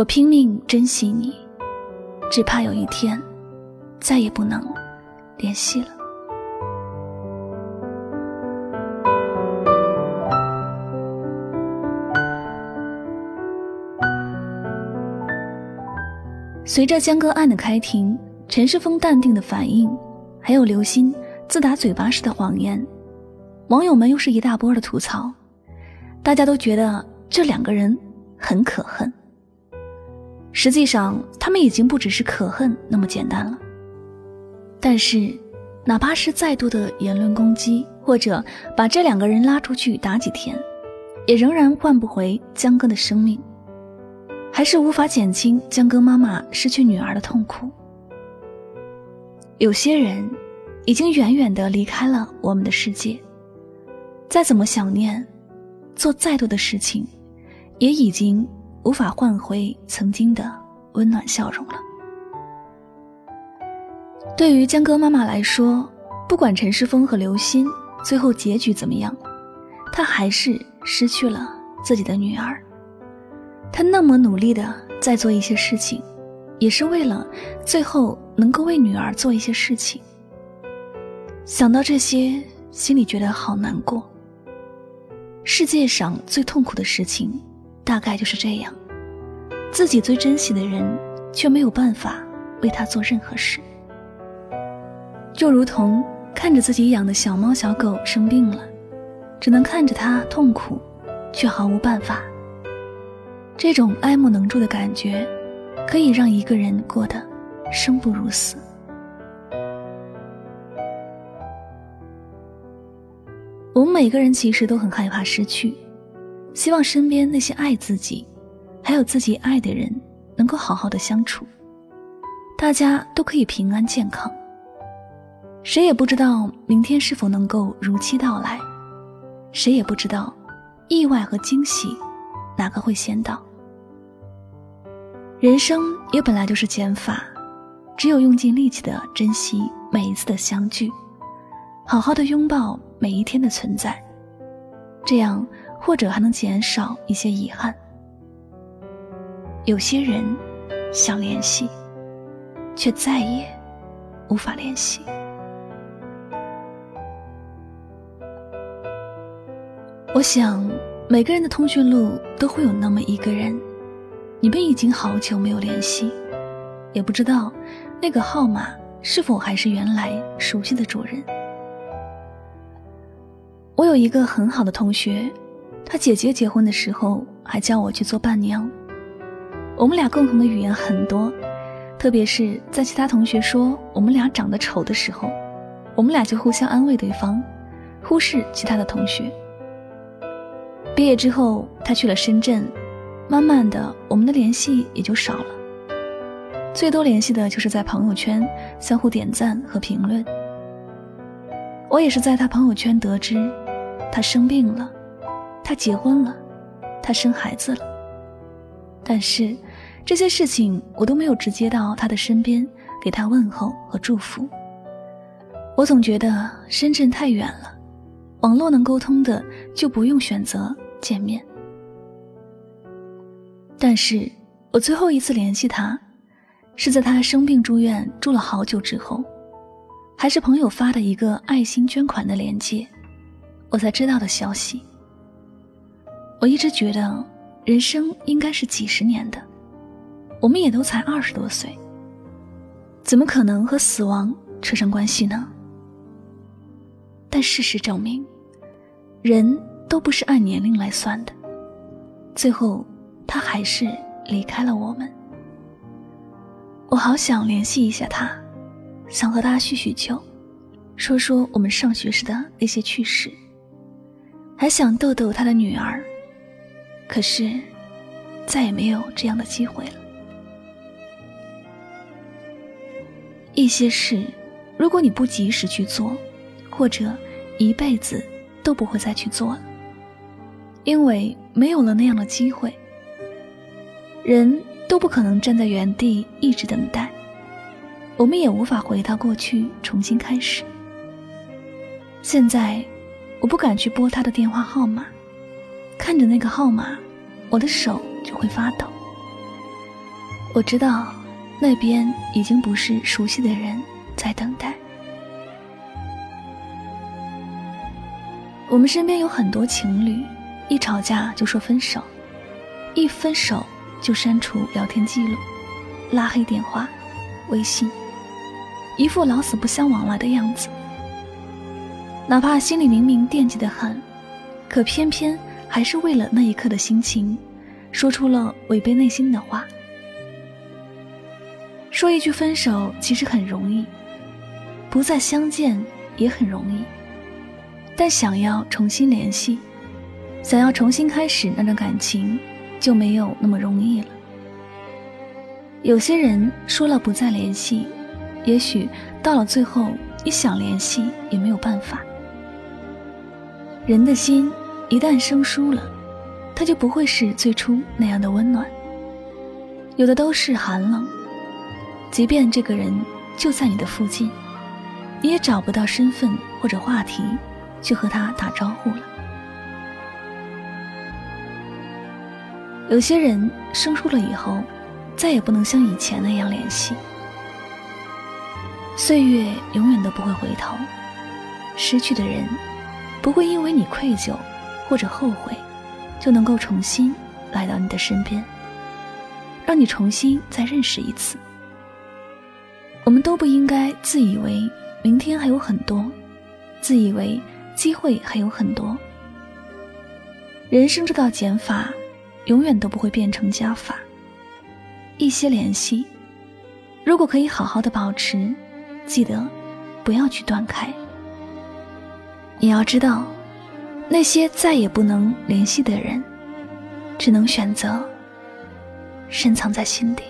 我拼命珍惜你，只怕有一天再也不能联系了。随着江歌案的开庭，陈世峰淡定的反应，还有刘鑫自打嘴巴时的谎言，网友们又是一大波的吐槽。大家都觉得这两个人很可恨。实际上，他们已经不只是可恨那么简单了。但是，哪怕是再多的言论攻击，或者把这两个人拉出去打几天，也仍然换不回江哥的生命，还是无法减轻江哥妈妈失去女儿的痛苦。有些人已经远远的离开了我们的世界，再怎么想念，做再多的事情，也已经。无法换回曾经的温暖笑容了。对于江歌妈妈来说，不管陈世峰和刘鑫最后结局怎么样，她还是失去了自己的女儿。她那么努力的在做一些事情，也是为了最后能够为女儿做一些事情。想到这些，心里觉得好难过。世界上最痛苦的事情。大概就是这样，自己最珍惜的人，却没有办法为他做任何事，就如同看着自己养的小猫小狗生病了，只能看着它痛苦，却毫无办法。这种爱莫能助的感觉，可以让一个人过得生不如死。我们每个人其实都很害怕失去。希望身边那些爱自己，还有自己爱的人，能够好好的相处，大家都可以平安健康。谁也不知道明天是否能够如期到来，谁也不知道意外和惊喜哪个会先到。人生也本来就是减法，只有用尽力气的珍惜每一次的相聚，好好的拥抱每一天的存在，这样。或者还能减少一些遗憾。有些人想联系，却再也无法联系。我想，每个人的通讯录都会有那么一个人，你们已经好久没有联系，也不知道那个号码是否还是原来熟悉的主人。我有一个很好的同学。他姐姐结婚的时候还叫我去做伴娘。我们俩共同的语言很多，特别是在其他同学说我们俩长得丑的时候，我们俩就互相安慰对方，忽视其他的同学。毕业之后，他去了深圳，慢慢的我们的联系也就少了，最多联系的就是在朋友圈相互点赞和评论。我也是在他朋友圈得知，他生病了。他结婚了，他生孩子了，但是这些事情我都没有直接到他的身边给他问候和祝福。我总觉得深圳太远了，网络能沟通的就不用选择见面。但是我最后一次联系他，是在他生病住院住了好久之后，还是朋友发的一个爱心捐款的链接，我才知道的消息。我一直觉得，人生应该是几十年的，我们也都才二十多岁，怎么可能和死亡扯上关系呢？但事实证明，人都不是按年龄来算的，最后他还是离开了我们。我好想联系一下他，想和他叙叙旧，说说我们上学时的那些趣事，还想逗逗他的女儿，可是再也没有这样的机会了。一些事，如果你不及时去做，或者一辈子都不会再去做了，因为没有了那样的机会。人。都不可能站在原地一直等待，我们也无法回到过去重新开始。现在，我不敢去拨他的电话号码，看着那个号码，我的手就会发抖。我知道，那边已经不是熟悉的人在等待。我们身边有很多情侣，一吵架就说分手，一分手。就删除聊天记录，拉黑电话、微信，一副老死不相往来的样子。哪怕心里明明惦记的很，可偏偏还是为了那一刻的心情，说出了违背内心的话。说一句分手其实很容易，不再相见也很容易，但想要重新联系，想要重新开始那段感情。就没有那么容易了。有些人说了不再联系，也许到了最后，你想联系也没有办法。人的心一旦生疏了，它就不会是最初那样的温暖，有的都是寒冷。即便这个人就在你的附近，你也找不到身份或者话题去和他打招呼了。有些人生疏了以后，再也不能像以前那样联系。岁月永远都不会回头，失去的人不会因为你愧疚或者后悔，就能够重新来到你的身边，让你重新再认识一次。我们都不应该自以为明天还有很多，自以为机会还有很多。人生这道减法。永远都不会变成加法。一些联系，如果可以好好的保持，记得不要去断开。你要知道，那些再也不能联系的人，只能选择深藏在心底。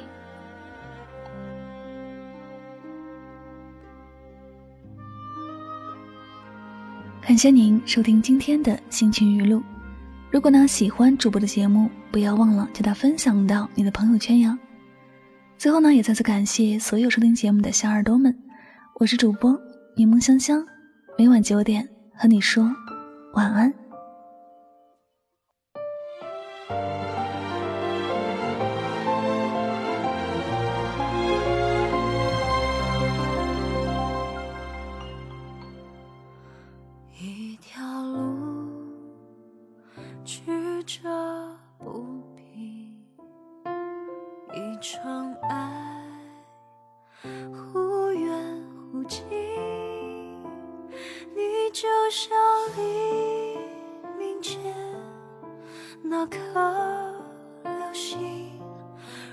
感谢您收听今天的心情语录。如果呢喜欢主播的节目，不要忘了将它分享到你的朋友圈呀。最后呢，也再次感谢所有收听节目的小耳朵们，我是主播柠檬香香，每晚九点和你说晚安。一条路。曲折不平。一场爱。颗流星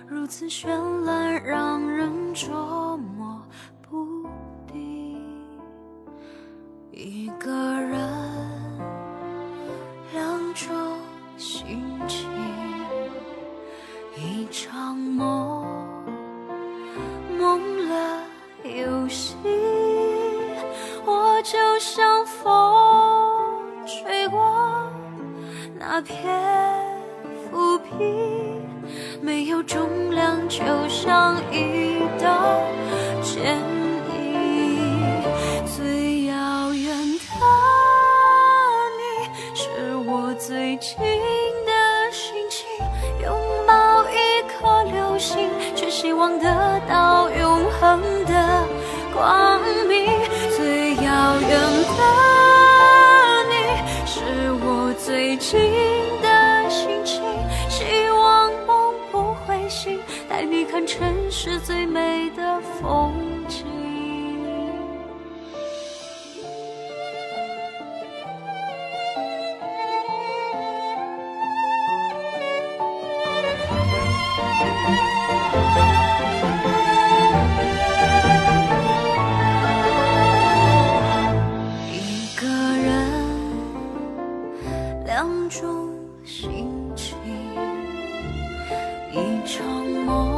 如此绚烂，让人捉摸不定。一个人，两种心情，一场梦，梦了又醒。我就像风吹过那片。没有重量，就像一道剪影。最遥远的你，是我最近的心情。拥抱一颗流星，却希望得到永恒的光明。最遥远的你，是我最近。看城市最美的风景。一个人。两种心情，一场梦。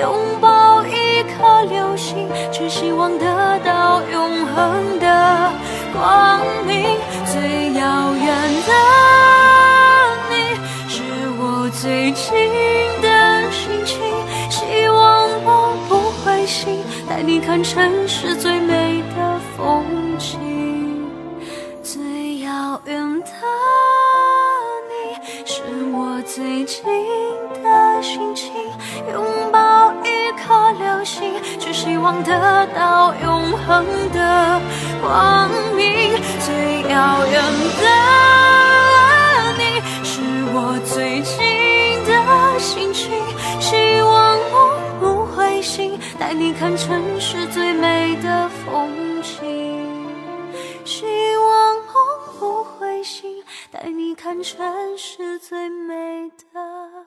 拥抱一颗流星，只希望得到永恒的光明。最遥远的你，是我最近的心情，希望梦不会醒，带你看城市最美的风景。最遥远的你，是我最近的心情，拥抱心，只希望得到永恒的光明。最遥远的你，是我最近的心情，希望梦不会醒，带你看城市最美的风景。希望梦不会醒，带你看城市最美的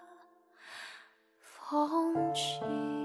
风景。